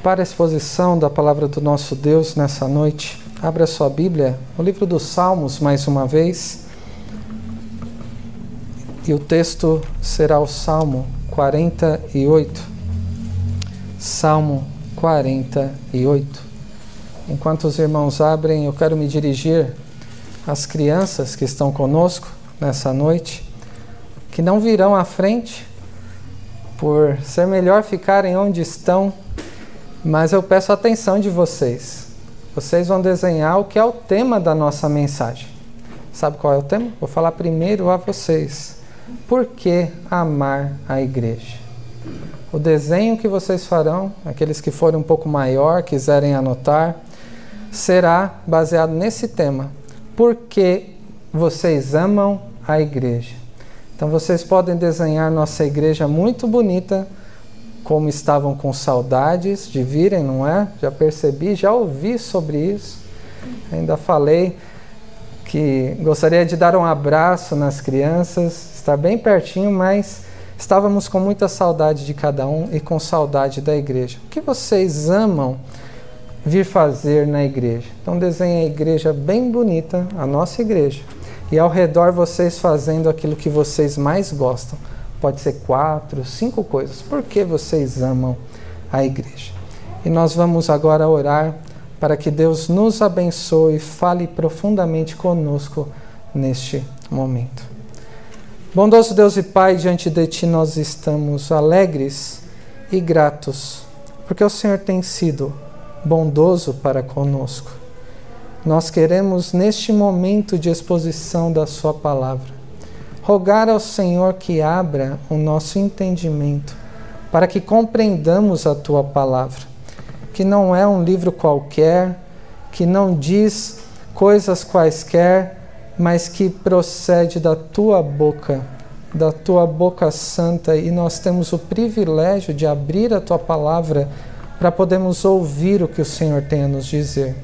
Para a exposição da palavra do nosso Deus nessa noite, abra sua Bíblia, o livro dos Salmos, mais uma vez. E o texto será o Salmo 48. Salmo 48. Enquanto os irmãos abrem, eu quero me dirigir às crianças que estão conosco nessa noite, que não virão à frente, por ser melhor ficarem onde estão mas eu peço a atenção de vocês. Vocês vão desenhar o que é o tema da nossa mensagem. Sabe qual é o tema? Vou falar primeiro a vocês. Por que amar a igreja? O desenho que vocês farão, aqueles que forem um pouco maior, quiserem anotar, será baseado nesse tema. Por que vocês amam a igreja? Então vocês podem desenhar nossa igreja muito bonita como estavam com saudades de virem, não é? Já percebi, já ouvi sobre isso. Ainda falei que gostaria de dar um abraço nas crianças, estar bem pertinho, mas estávamos com muita saudade de cada um e com saudade da igreja. O que vocês amam vir fazer na igreja? Então desenhe a igreja bem bonita, a nossa igreja, e ao redor vocês fazendo aquilo que vocês mais gostam pode ser quatro, cinco coisas. Por que vocês amam a igreja? E nós vamos agora orar para que Deus nos abençoe e fale profundamente conosco neste momento. Bondoso Deus e Pai, diante de Ti nós estamos alegres e gratos, porque o Senhor tem sido bondoso para conosco. Nós queremos, neste momento de exposição da Sua palavra, rogar ao Senhor que abra o nosso entendimento para que compreendamos a tua palavra, que não é um livro qualquer, que não diz coisas quaisquer, mas que procede da tua boca, da tua boca santa, e nós temos o privilégio de abrir a tua palavra para podermos ouvir o que o Senhor tem a nos dizer.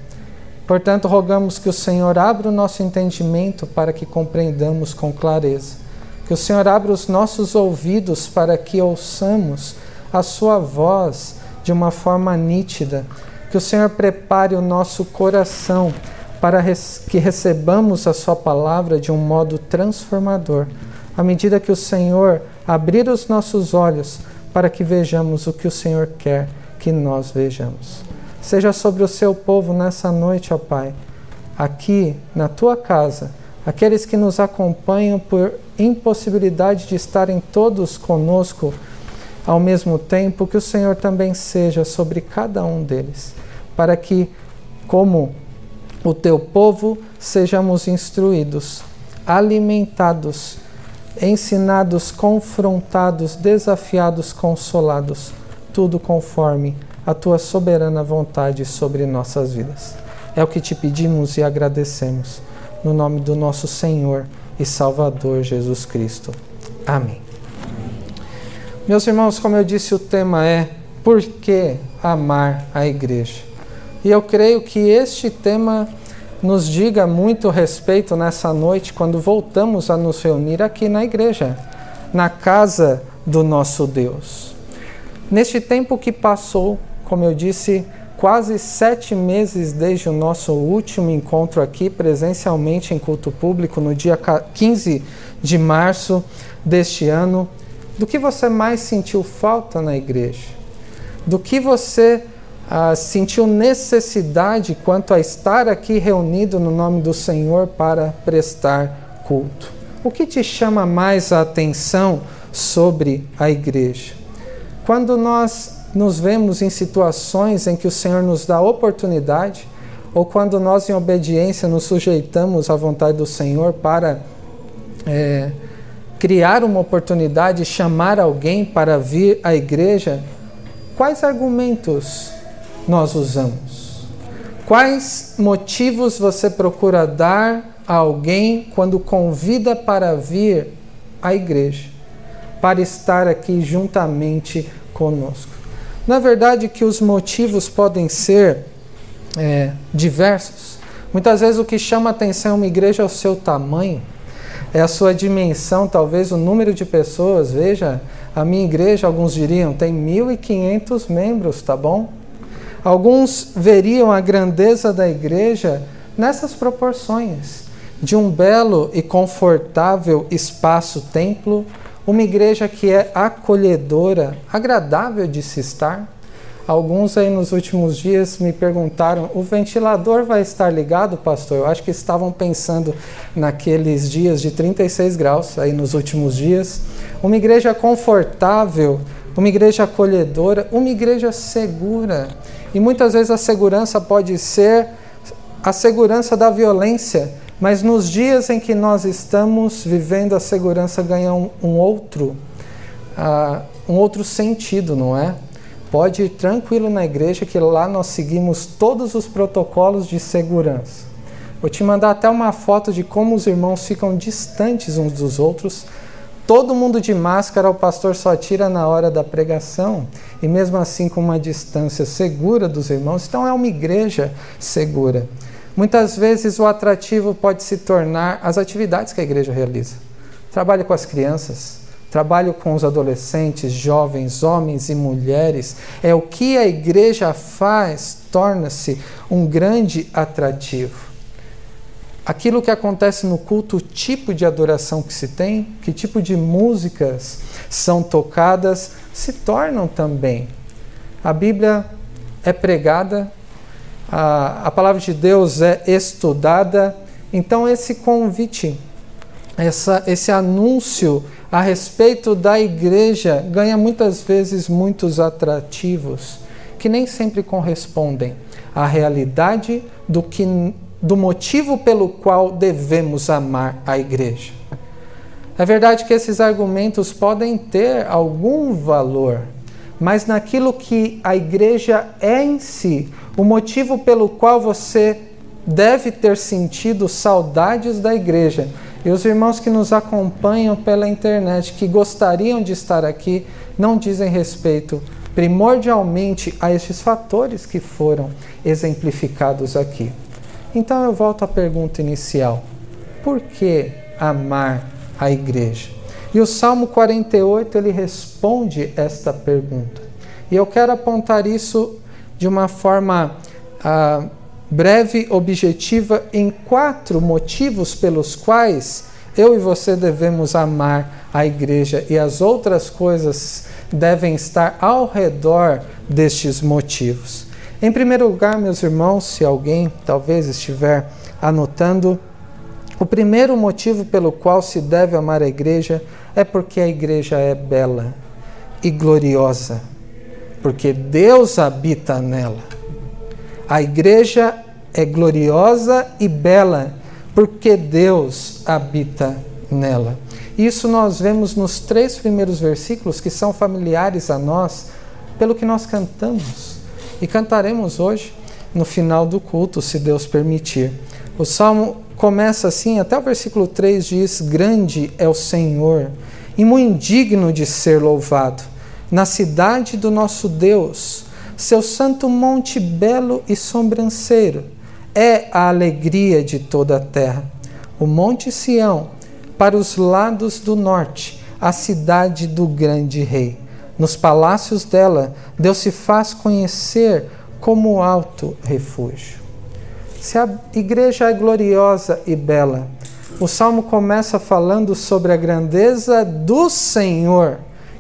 Portanto, rogamos que o Senhor abra o nosso entendimento para que compreendamos com clareza. Que o Senhor abra os nossos ouvidos para que ouçamos a Sua voz de uma forma nítida. Que o Senhor prepare o nosso coração para que recebamos a Sua palavra de um modo transformador, à medida que o Senhor abrir os nossos olhos para que vejamos o que o Senhor quer que nós vejamos seja sobre o seu povo nessa noite, ó Pai, aqui na tua casa, aqueles que nos acompanham por impossibilidade de estarem todos conosco ao mesmo tempo, que o Senhor também seja sobre cada um deles, para que, como o teu povo, sejamos instruídos, alimentados, ensinados, confrontados, desafiados, consolados, tudo conforme a tua soberana vontade sobre nossas vidas. É o que te pedimos e agradecemos, no nome do nosso Senhor e Salvador Jesus Cristo. Amém. Meus irmãos, como eu disse, o tema é Por que amar a igreja? E eu creio que este tema nos diga muito respeito nessa noite quando voltamos a nos reunir aqui na igreja, na casa do nosso Deus. Neste tempo que passou, como eu disse, quase sete meses desde o nosso último encontro aqui presencialmente em culto público, no dia 15 de março deste ano. Do que você mais sentiu falta na igreja? Do que você ah, sentiu necessidade quanto a estar aqui reunido no nome do Senhor para prestar culto? O que te chama mais a atenção sobre a igreja? Quando nós nos vemos em situações em que o Senhor nos dá oportunidade, ou quando nós, em obediência, nos sujeitamos à vontade do Senhor para é, criar uma oportunidade, chamar alguém para vir à igreja, quais argumentos nós usamos? Quais motivos você procura dar a alguém quando convida para vir à igreja, para estar aqui juntamente conosco? Na verdade, que os motivos podem ser é, diversos. Muitas vezes o que chama atenção em uma igreja é o seu tamanho, é a sua dimensão, talvez o número de pessoas. Veja, a minha igreja, alguns diriam, tem 1.500 membros, tá bom? Alguns veriam a grandeza da igreja nessas proporções de um belo e confortável espaço-templo, uma igreja que é acolhedora, agradável de se estar. Alguns aí nos últimos dias me perguntaram: o ventilador vai estar ligado, pastor? Eu acho que estavam pensando naqueles dias de 36 graus aí nos últimos dias. Uma igreja confortável, uma igreja acolhedora, uma igreja segura. E muitas vezes a segurança pode ser a segurança da violência, mas nos dias em que nós estamos vivendo, a segurança ganha um, um outro, uh, um outro sentido, não é? Pode ir tranquilo na igreja que lá nós seguimos todos os protocolos de segurança. Vou te mandar até uma foto de como os irmãos ficam distantes uns dos outros. Todo mundo de máscara, o pastor só tira na hora da pregação, e mesmo assim com uma distância segura dos irmãos. Então é uma igreja segura. Muitas vezes o atrativo pode se tornar as atividades que a igreja realiza. Trabalho com as crianças, trabalho com os adolescentes, jovens, homens e mulheres. É o que a igreja faz, torna-se um grande atrativo. Aquilo que acontece no culto, o tipo de adoração que se tem, que tipo de músicas são tocadas, se tornam também. A Bíblia é pregada a, a palavra de Deus é estudada. Então, esse convite, essa, esse anúncio a respeito da igreja ganha muitas vezes muitos atrativos que nem sempre correspondem à realidade do, que, do motivo pelo qual devemos amar a igreja. É verdade que esses argumentos podem ter algum valor, mas naquilo que a igreja é em si, o motivo pelo qual você deve ter sentido saudades da igreja. E os irmãos que nos acompanham pela internet, que gostariam de estar aqui, não dizem respeito primordialmente a esses fatores que foram exemplificados aqui. Então eu volto à pergunta inicial: por que amar a igreja? E o Salmo 48 ele responde esta pergunta. E eu quero apontar isso de uma forma ah, breve, objetiva, em quatro motivos pelos quais eu e você devemos amar a igreja e as outras coisas devem estar ao redor destes motivos. Em primeiro lugar, meus irmãos, se alguém talvez estiver anotando, o primeiro motivo pelo qual se deve amar a igreja é porque a igreja é bela e gloriosa, porque Deus habita nela. A igreja é gloriosa e bela, porque Deus habita nela. Isso nós vemos nos três primeiros versículos que são familiares a nós, pelo que nós cantamos e cantaremos hoje no final do culto, se Deus permitir. O salmo começa assim, até o versículo 3 diz: Grande é o Senhor e muito digno de ser louvado, na cidade do nosso Deus, seu santo monte belo e sobranceiro, é a alegria de toda a terra. O monte Sião, para os lados do norte, a cidade do grande rei. Nos palácios dela, Deus se faz conhecer como alto refúgio. Se a igreja é gloriosa e bela, o salmo começa falando sobre a grandeza do Senhor,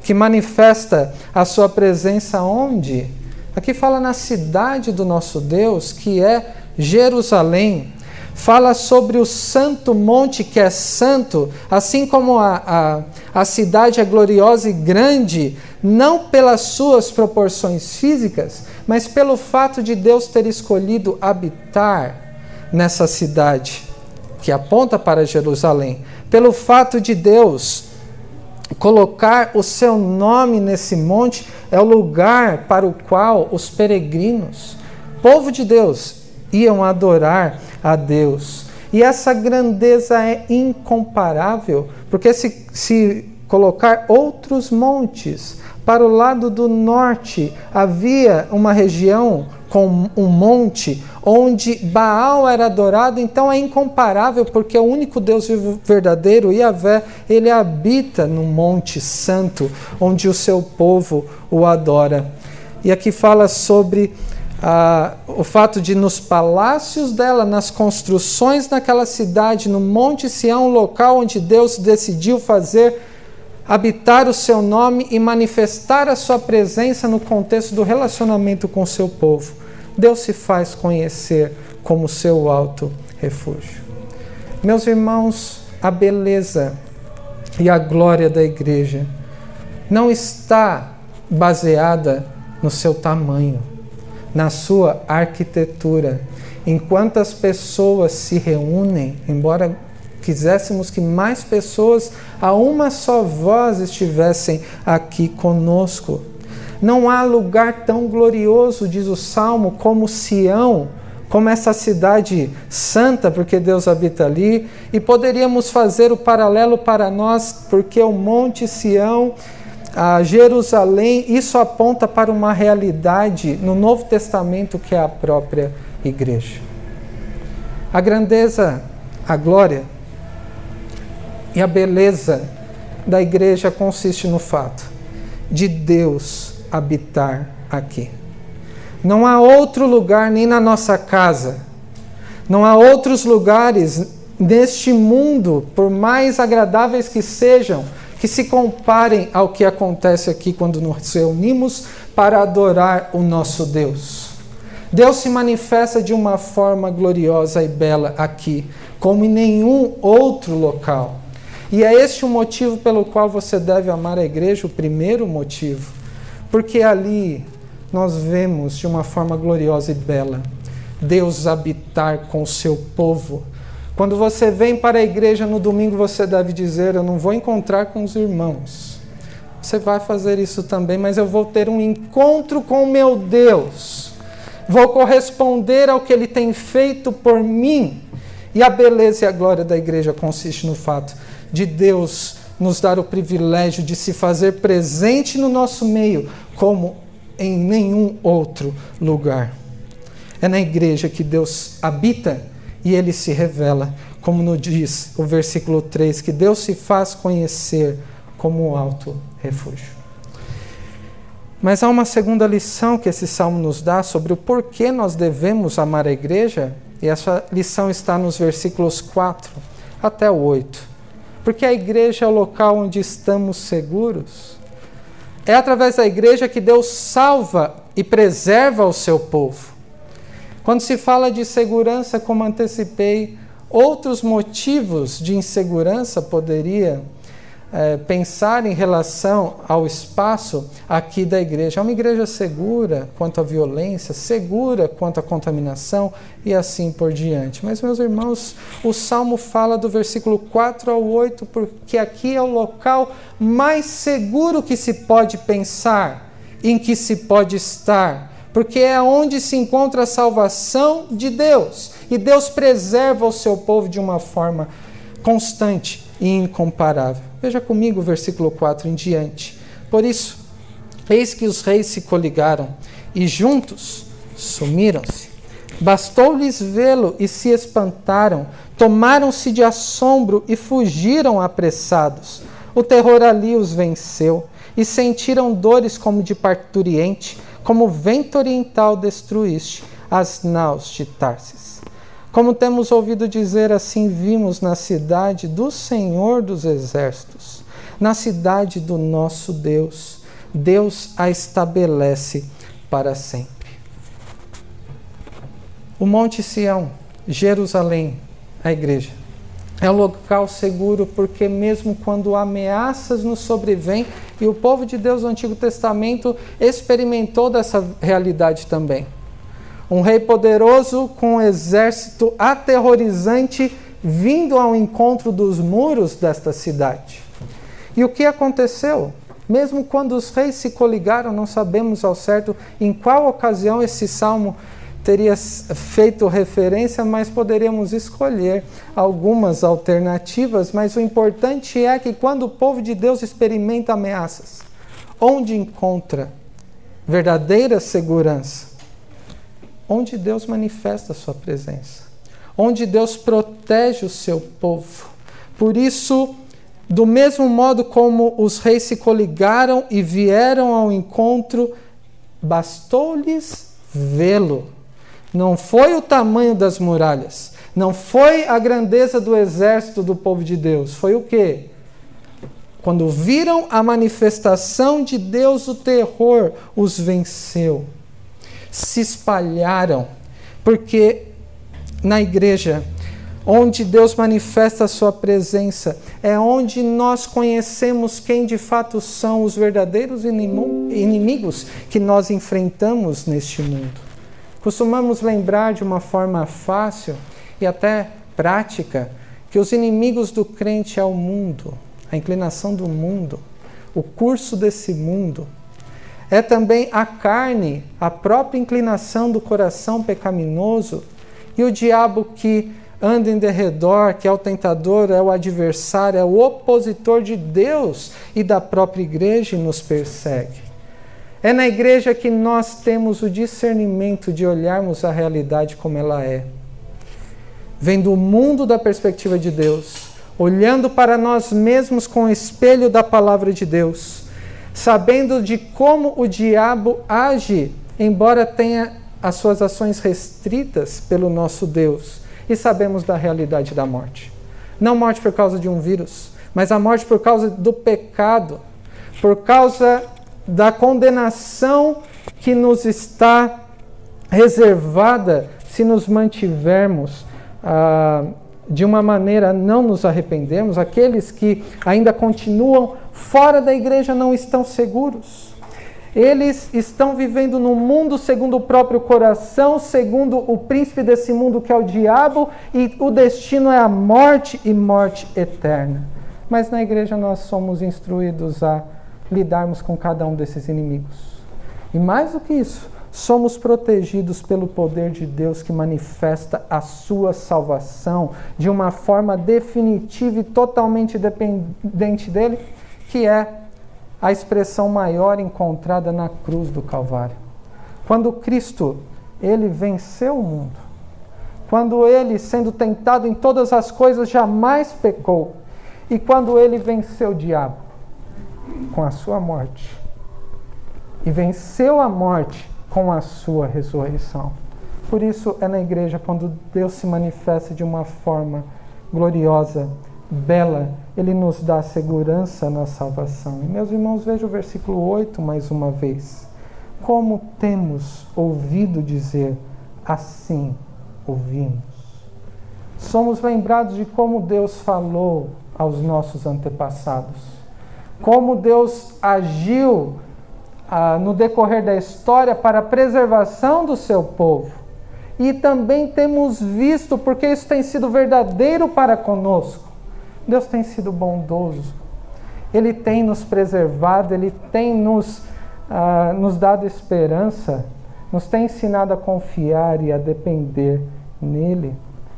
que manifesta a sua presença onde? Aqui fala na cidade do nosso Deus, que é Jerusalém. Fala sobre o santo monte que é santo, assim como a, a, a cidade é gloriosa e grande, não pelas suas proporções físicas, mas pelo fato de Deus ter escolhido habitar nessa cidade, que aponta para Jerusalém. Pelo fato de Deus colocar o seu nome nesse monte, é o lugar para o qual os peregrinos, povo de Deus, iam adorar a Deus. E essa grandeza é incomparável, porque se, se colocar outros montes para o lado do norte, havia uma região com um monte onde Baal era adorado, então é incomparável, porque o único Deus vivo verdadeiro, Yahvé, ele habita no monte santo, onde o seu povo o adora. E aqui fala sobre ah, o fato de nos palácios dela, nas construções naquela cidade, no Monte Sião, um local onde Deus decidiu fazer habitar o seu nome e manifestar a sua presença no contexto do relacionamento com seu povo. Deus se faz conhecer como seu alto refúgio. Meus irmãos, a beleza e a glória da igreja não está baseada no seu tamanho, na sua arquitetura. Enquanto as pessoas se reúnem, embora quiséssemos que mais pessoas a uma só voz estivessem aqui conosco. Não há lugar tão glorioso, diz o Salmo, como Sião, como essa cidade santa, porque Deus habita ali, e poderíamos fazer o paralelo para nós, porque o Monte Sião, a Jerusalém, isso aponta para uma realidade no Novo Testamento que é a própria igreja. A grandeza, a glória e a beleza da igreja consiste no fato de Deus habitar aqui. Não há outro lugar nem na nossa casa, não há outros lugares neste mundo, por mais agradáveis que sejam, que se comparem ao que acontece aqui quando nos reunimos para adorar o nosso Deus. Deus se manifesta de uma forma gloriosa e bela aqui, como em nenhum outro local. E é este o motivo pelo qual você deve amar a igreja, o primeiro motivo. Porque ali nós vemos de uma forma gloriosa e bela Deus habitar com o seu povo. Quando você vem para a igreja no domingo, você deve dizer: Eu não vou encontrar com os irmãos. Você vai fazer isso também, mas eu vou ter um encontro com o meu Deus. Vou corresponder ao que ele tem feito por mim. E a beleza e a glória da igreja consiste no fato de Deus nos dar o privilégio de se fazer presente no nosso meio, como em nenhum outro lugar. É na igreja que Deus habita e ele se revela, como nos diz o versículo 3, que Deus se faz conhecer como o alto refúgio. Mas há uma segunda lição que esse salmo nos dá sobre o porquê nós devemos amar a igreja, e essa lição está nos versículos 4 até o 8 porque a igreja é o local onde estamos seguros. É através da igreja que Deus salva e preserva o seu povo. Quando se fala de segurança, como antecipei, outros motivos de insegurança poderia é, pensar em relação ao espaço aqui da igreja. É uma igreja segura quanto à violência, segura quanto à contaminação e assim por diante. Mas, meus irmãos, o Salmo fala do versículo 4 ao 8, porque aqui é o local mais seguro que se pode pensar, em que se pode estar. Porque é onde se encontra a salvação de Deus. E Deus preserva o seu povo de uma forma constante e incomparável. Veja comigo o versículo 4 em diante. Por isso, eis que os reis se coligaram e juntos sumiram-se. Bastou-lhes vê-lo e se espantaram, tomaram-se de assombro e fugiram apressados. O terror ali os venceu e sentiram dores como de parturiente, como vento oriental destruíste as naus de Tarsis. Como temos ouvido dizer, assim vimos na cidade do Senhor dos Exércitos, na cidade do nosso Deus. Deus a estabelece para sempre. O Monte Sião, Jerusalém, a igreja, é um local seguro porque, mesmo quando ameaças nos sobrevêm, e o povo de Deus do Antigo Testamento experimentou dessa realidade também um rei poderoso com um exército aterrorizante vindo ao encontro dos muros desta cidade. E o que aconteceu? Mesmo quando os reis se coligaram, não sabemos ao certo em qual ocasião esse salmo teria feito referência, mas poderíamos escolher algumas alternativas. Mas o importante é que quando o povo de Deus experimenta ameaças, onde encontra verdadeira segurança? Onde Deus manifesta a sua presença, onde Deus protege o seu povo. Por isso, do mesmo modo como os reis se coligaram e vieram ao encontro, bastou-lhes vê-lo. Não foi o tamanho das muralhas, não foi a grandeza do exército do povo de Deus, foi o quê? Quando viram a manifestação de Deus, o terror os venceu. Se espalharam, porque na igreja onde Deus manifesta a sua presença, é onde nós conhecemos quem de fato são os verdadeiros inimigos que nós enfrentamos neste mundo. Costumamos lembrar de uma forma fácil e até prática que os inimigos do crente é o mundo, a inclinação do mundo, o curso desse mundo. É também a carne, a própria inclinação do coração pecaminoso e o diabo que anda em derredor, que é o tentador, é o adversário, é o opositor de Deus e da própria igreja e nos persegue. É na igreja que nós temos o discernimento de olharmos a realidade como ela é. Vendo o mundo da perspectiva de Deus, olhando para nós mesmos com o espelho da palavra de Deus, sabendo de como o diabo age, embora tenha as suas ações restritas pelo nosso Deus e sabemos da realidade da morte. Não morte por causa de um vírus, mas a morte por causa do pecado, por causa da condenação que nos está reservada se nos mantivermos ah, de uma maneira não nos arrependemos. Aqueles que ainda continuam fora da igreja não estão seguros. Eles estão vivendo no mundo segundo o próprio coração, segundo o príncipe desse mundo que é o diabo, e o destino é a morte e morte eterna. Mas na igreja nós somos instruídos a lidarmos com cada um desses inimigos. E mais do que isso, somos protegidos pelo poder de Deus que manifesta a sua salvação de uma forma definitiva e totalmente dependente dele, que é a expressão maior encontrada na cruz do Calvário. Quando Cristo, ele venceu o mundo. Quando ele, sendo tentado em todas as coisas, jamais pecou. E quando ele venceu o diabo com a sua morte. E venceu a morte com a sua ressurreição. Por isso é na igreja quando Deus se manifesta de uma forma gloriosa bela, ele nos dá segurança na salvação. E meus irmãos, veja o versículo 8 mais uma vez. Como temos ouvido dizer, assim ouvimos. Somos lembrados de como Deus falou aos nossos antepassados, como Deus agiu ah, no decorrer da história para a preservação do seu povo. E também temos visto, porque isso tem sido verdadeiro para conosco Deus tem sido bondoso. Ele tem nos preservado, Ele tem nos, uh, nos dado esperança, nos tem ensinado a confiar e a depender nele.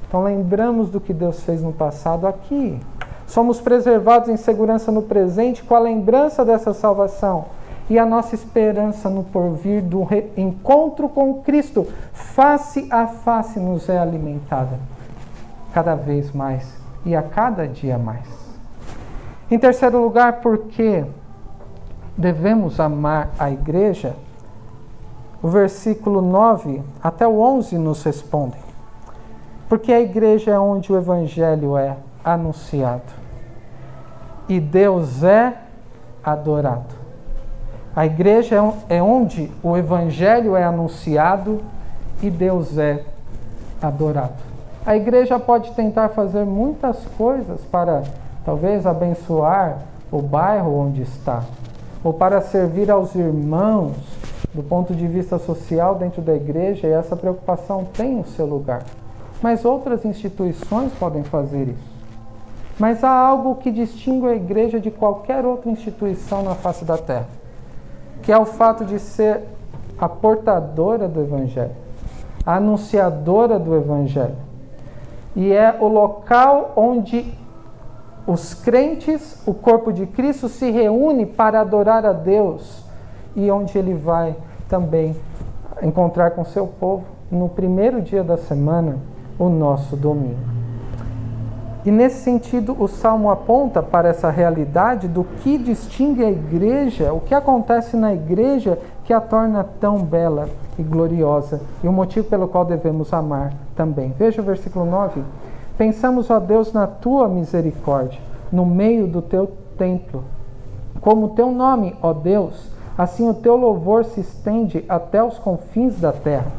Então lembramos do que Deus fez no passado aqui. Somos preservados em segurança no presente com a lembrança dessa salvação. E a nossa esperança no porvir do encontro com Cristo, face a face, nos é alimentada cada vez mais e a cada dia mais. Em terceiro lugar, porque devemos amar a igreja, o versículo 9 até o 11 nos respondem. Porque a igreja é onde o evangelho é anunciado e Deus é adorado. A igreja é, é onde o evangelho é anunciado e Deus é adorado. A igreja pode tentar fazer muitas coisas para talvez abençoar o bairro onde está, ou para servir aos irmãos do ponto de vista social dentro da igreja, e essa preocupação tem o seu lugar. Mas outras instituições podem fazer isso. Mas há algo que distingue a igreja de qualquer outra instituição na face da terra, que é o fato de ser a portadora do evangelho, a anunciadora do evangelho e é o local onde os crentes, o corpo de Cristo, se reúne para adorar a Deus e onde ele vai também encontrar com seu povo no primeiro dia da semana, o nosso domingo. E nesse sentido, o salmo aponta para essa realidade do que distingue a igreja, o que acontece na igreja que a torna tão bela e gloriosa, e o motivo pelo qual devemos amar também. Veja o versículo 9. Pensamos, ó Deus, na tua misericórdia, no meio do teu templo. Como o teu nome, ó Deus, assim o teu louvor se estende até os confins da terra.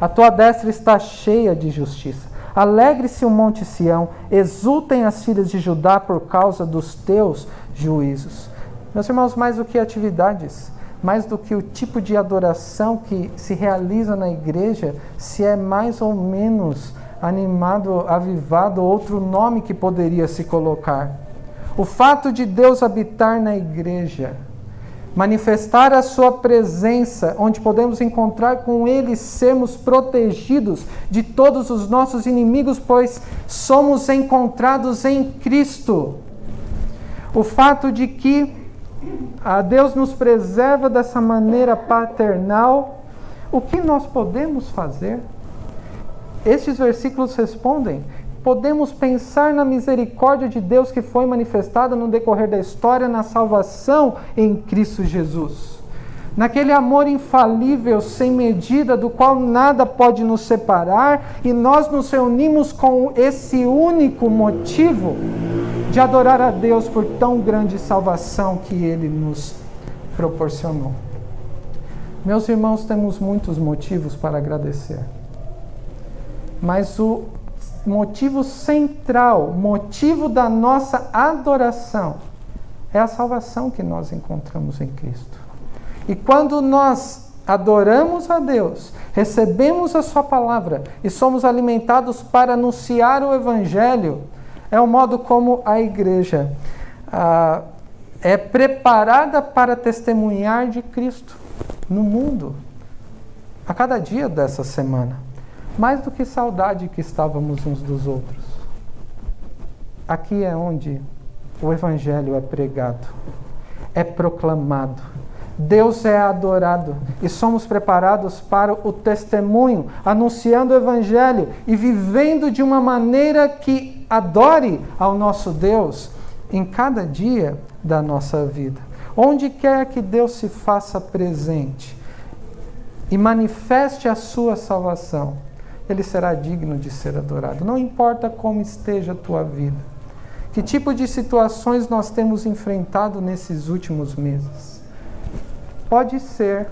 A tua destra está cheia de justiça. Alegre-se o monte Sião, exultem as filhas de Judá por causa dos teus juízos. Meus irmãos, mais do que atividades, mais do que o tipo de adoração que se realiza na igreja, se é mais ou menos animado, avivado, outro nome que poderia se colocar. O fato de Deus habitar na igreja, manifestar a sua presença, onde podemos encontrar com Ele, sermos protegidos de todos os nossos inimigos, pois somos encontrados em Cristo. O fato de que a Deus nos preserva dessa maneira paternal, o que nós podemos fazer? Estes versículos respondem podemos pensar na misericórdia de Deus que foi manifestada no decorrer da história na salvação em Cristo Jesus. Naquele amor infalível, sem medida, do qual nada pode nos separar, e nós nos reunimos com esse único motivo de adorar a Deus por tão grande salvação que Ele nos proporcionou. Meus irmãos, temos muitos motivos para agradecer, mas o motivo central, motivo da nossa adoração, é a salvação que nós encontramos em Cristo. E quando nós adoramos a Deus, recebemos a Sua palavra e somos alimentados para anunciar o Evangelho, é o modo como a igreja ah, é preparada para testemunhar de Cristo no mundo, a cada dia dessa semana mais do que saudade que estávamos uns dos outros. Aqui é onde o Evangelho é pregado, é proclamado. Deus é adorado e somos preparados para o testemunho, anunciando o Evangelho e vivendo de uma maneira que adore ao nosso Deus em cada dia da nossa vida. Onde quer que Deus se faça presente e manifeste a sua salvação, ele será digno de ser adorado. Não importa como esteja a tua vida, que tipo de situações nós temos enfrentado nesses últimos meses. Pode ser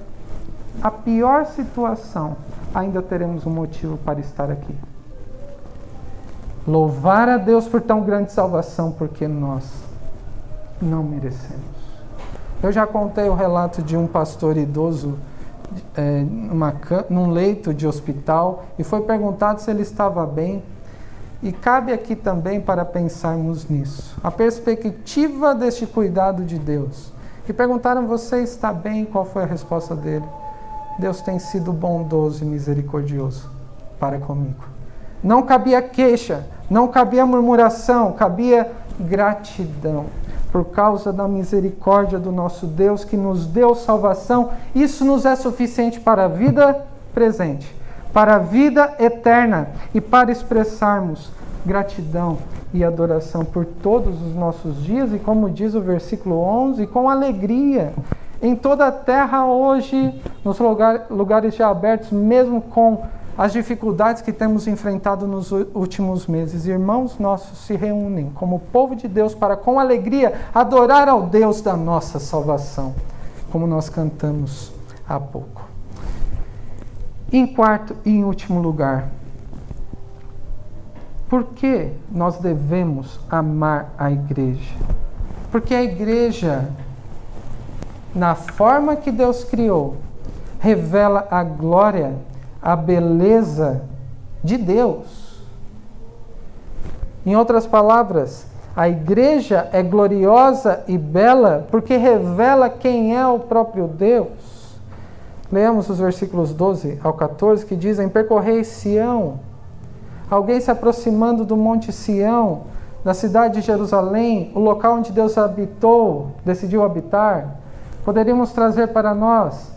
a pior situação, ainda teremos um motivo para estar aqui. Louvar a Deus por tão grande salvação, porque nós não merecemos. Eu já contei o relato de um pastor idoso é, numa, num leito de hospital e foi perguntado se ele estava bem. E cabe aqui também para pensarmos nisso. A perspectiva deste cuidado de Deus. Que perguntaram: Você está bem? Qual foi a resposta dele? Deus tem sido bondoso e misericordioso para comigo. Não cabia queixa, não cabia murmuração, cabia gratidão por causa da misericórdia do nosso Deus que nos deu salvação, isso nos é suficiente para a vida presente, para a vida eterna e para expressarmos gratidão e adoração por todos os nossos dias e, como diz o versículo 11, com alegria em toda a terra hoje, nos lugar, lugares já abertos, mesmo com as dificuldades que temos enfrentado nos últimos meses. Irmãos nossos se reúnem como povo de Deus para, com alegria, adorar ao Deus da nossa salvação, como nós cantamos há pouco. Em quarto e em último lugar, por que nós devemos amar a igreja? Porque a igreja, na forma que Deus criou, revela a glória a beleza de Deus. Em outras palavras, a igreja é gloriosa e bela porque revela quem é o próprio Deus. Leamos os versículos 12 ao 14 que dizem: Percorrei Sião, alguém se aproximando do Monte Sião, da cidade de Jerusalém, o local onde Deus habitou, decidiu habitar. Poderíamos trazer para nós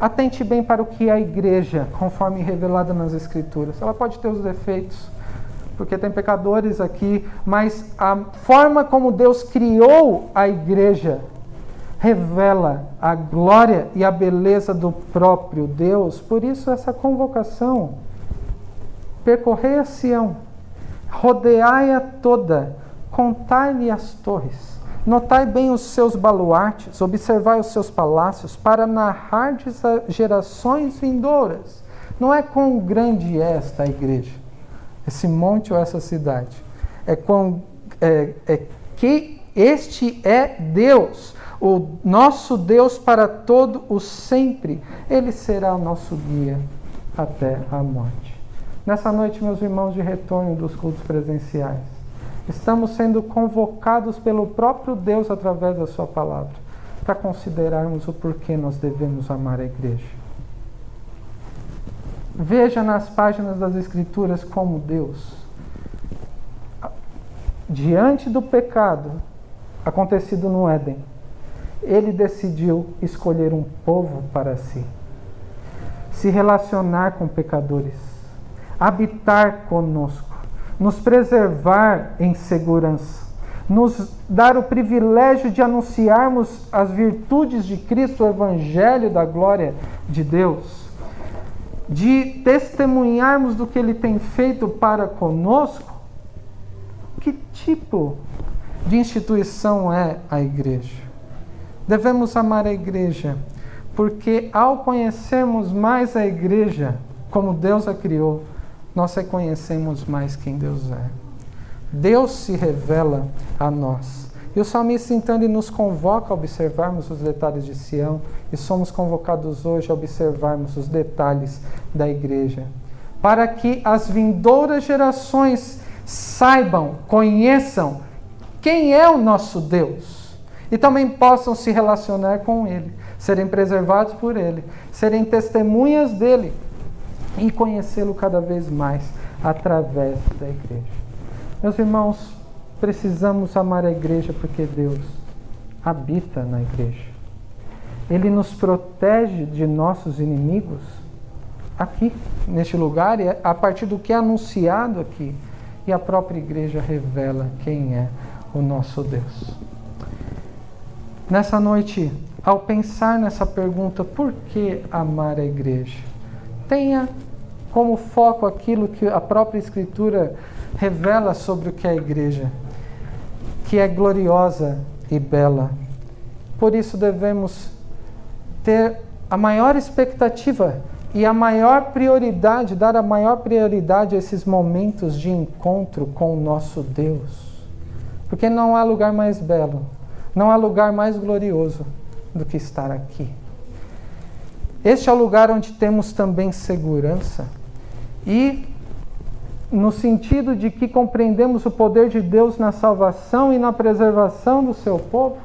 Atente bem para o que a igreja, conforme revelada nas Escrituras. Ela pode ter os defeitos, porque tem pecadores aqui, mas a forma como Deus criou a igreja revela a glória e a beleza do próprio Deus. Por isso, essa convocação: percorrei a Sião, rodeai-a toda, contai-lhe as torres. Notai bem os seus baluartes, observai os seus palácios, para narrardes gerações vindouras. Não é quão grande é esta igreja, esse monte ou essa cidade. É, quão, é, é que este é Deus, o nosso Deus para todo o sempre. Ele será o nosso guia até a morte. Nessa noite, meus irmãos de retorno dos cultos presenciais, estamos sendo convocados pelo próprio Deus através da Sua palavra para considerarmos o porquê nós devemos amar a igreja. Veja nas páginas das Escrituras como Deus, diante do pecado acontecido no Éden, ele decidiu escolher um povo para si, se relacionar com pecadores, habitar conosco, nos preservar em segurança, nos dar o privilégio de anunciarmos as virtudes de Cristo, o Evangelho da glória de Deus, de testemunharmos do que Ele tem feito para conosco. Que tipo de instituição é a igreja? Devemos amar a igreja, porque ao conhecermos mais a igreja, como Deus a criou, nós reconhecemos mais quem Deus é. Deus se revela a nós. E o salmista então ele nos convoca a observarmos os detalhes de Sião e somos convocados hoje a observarmos os detalhes da igreja, para que as vindouras gerações saibam, conheçam quem é o nosso Deus e também possam se relacionar com Ele, serem preservados por Ele, serem testemunhas dele e conhecê-lo cada vez mais através da igreja. Meus irmãos, precisamos amar a igreja porque Deus habita na igreja. Ele nos protege de nossos inimigos aqui, neste lugar, e a partir do que é anunciado aqui. E a própria igreja revela quem é o nosso Deus. Nessa noite, ao pensar nessa pergunta, por que amar a igreja? Tenha como foco aquilo que a própria Escritura revela sobre o que é a igreja, que é gloriosa e bela. Por isso devemos ter a maior expectativa e a maior prioridade, dar a maior prioridade a esses momentos de encontro com o nosso Deus. Porque não há lugar mais belo não há lugar mais glorioso do que estar aqui. Este é o lugar onde temos também segurança e no sentido de que compreendemos o poder de Deus na salvação e na preservação do seu povo.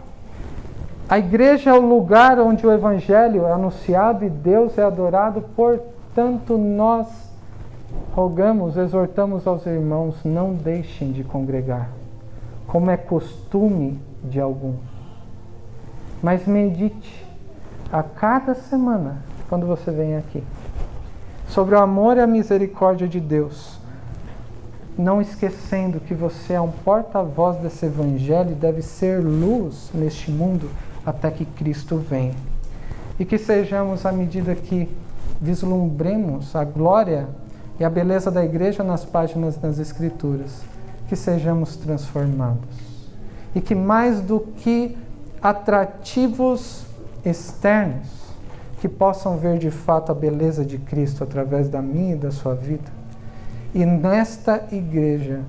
A igreja é o lugar onde o evangelho é anunciado e Deus é adorado, portanto, nós rogamos, exortamos aos irmãos, não deixem de congregar, como é costume de alguns. Mas medite a cada semana, quando você vem aqui, sobre o amor e a misericórdia de Deus, não esquecendo que você é um porta-voz desse evangelho e deve ser luz neste mundo até que Cristo venha. E que sejamos, à medida que vislumbremos a glória e a beleza da igreja nas páginas das Escrituras, que sejamos transformados e que mais do que atrativos externos, que possam ver de fato a beleza de Cristo através da minha e da sua vida. E nesta igreja,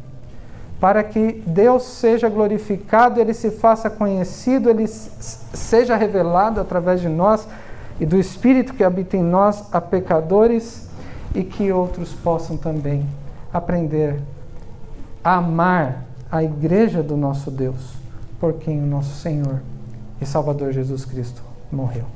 para que Deus seja glorificado, ele se faça conhecido, ele seja revelado através de nós e do Espírito que habita em nós a pecadores e que outros possam também aprender a amar a igreja do nosso Deus, por quem o nosso Senhor e Salvador Jesus Cristo morreu.